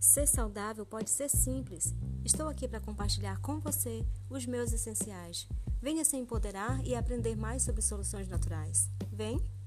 Ser saudável pode ser simples. Estou aqui para compartilhar com você os meus essenciais. Venha se empoderar e aprender mais sobre soluções naturais. Vem!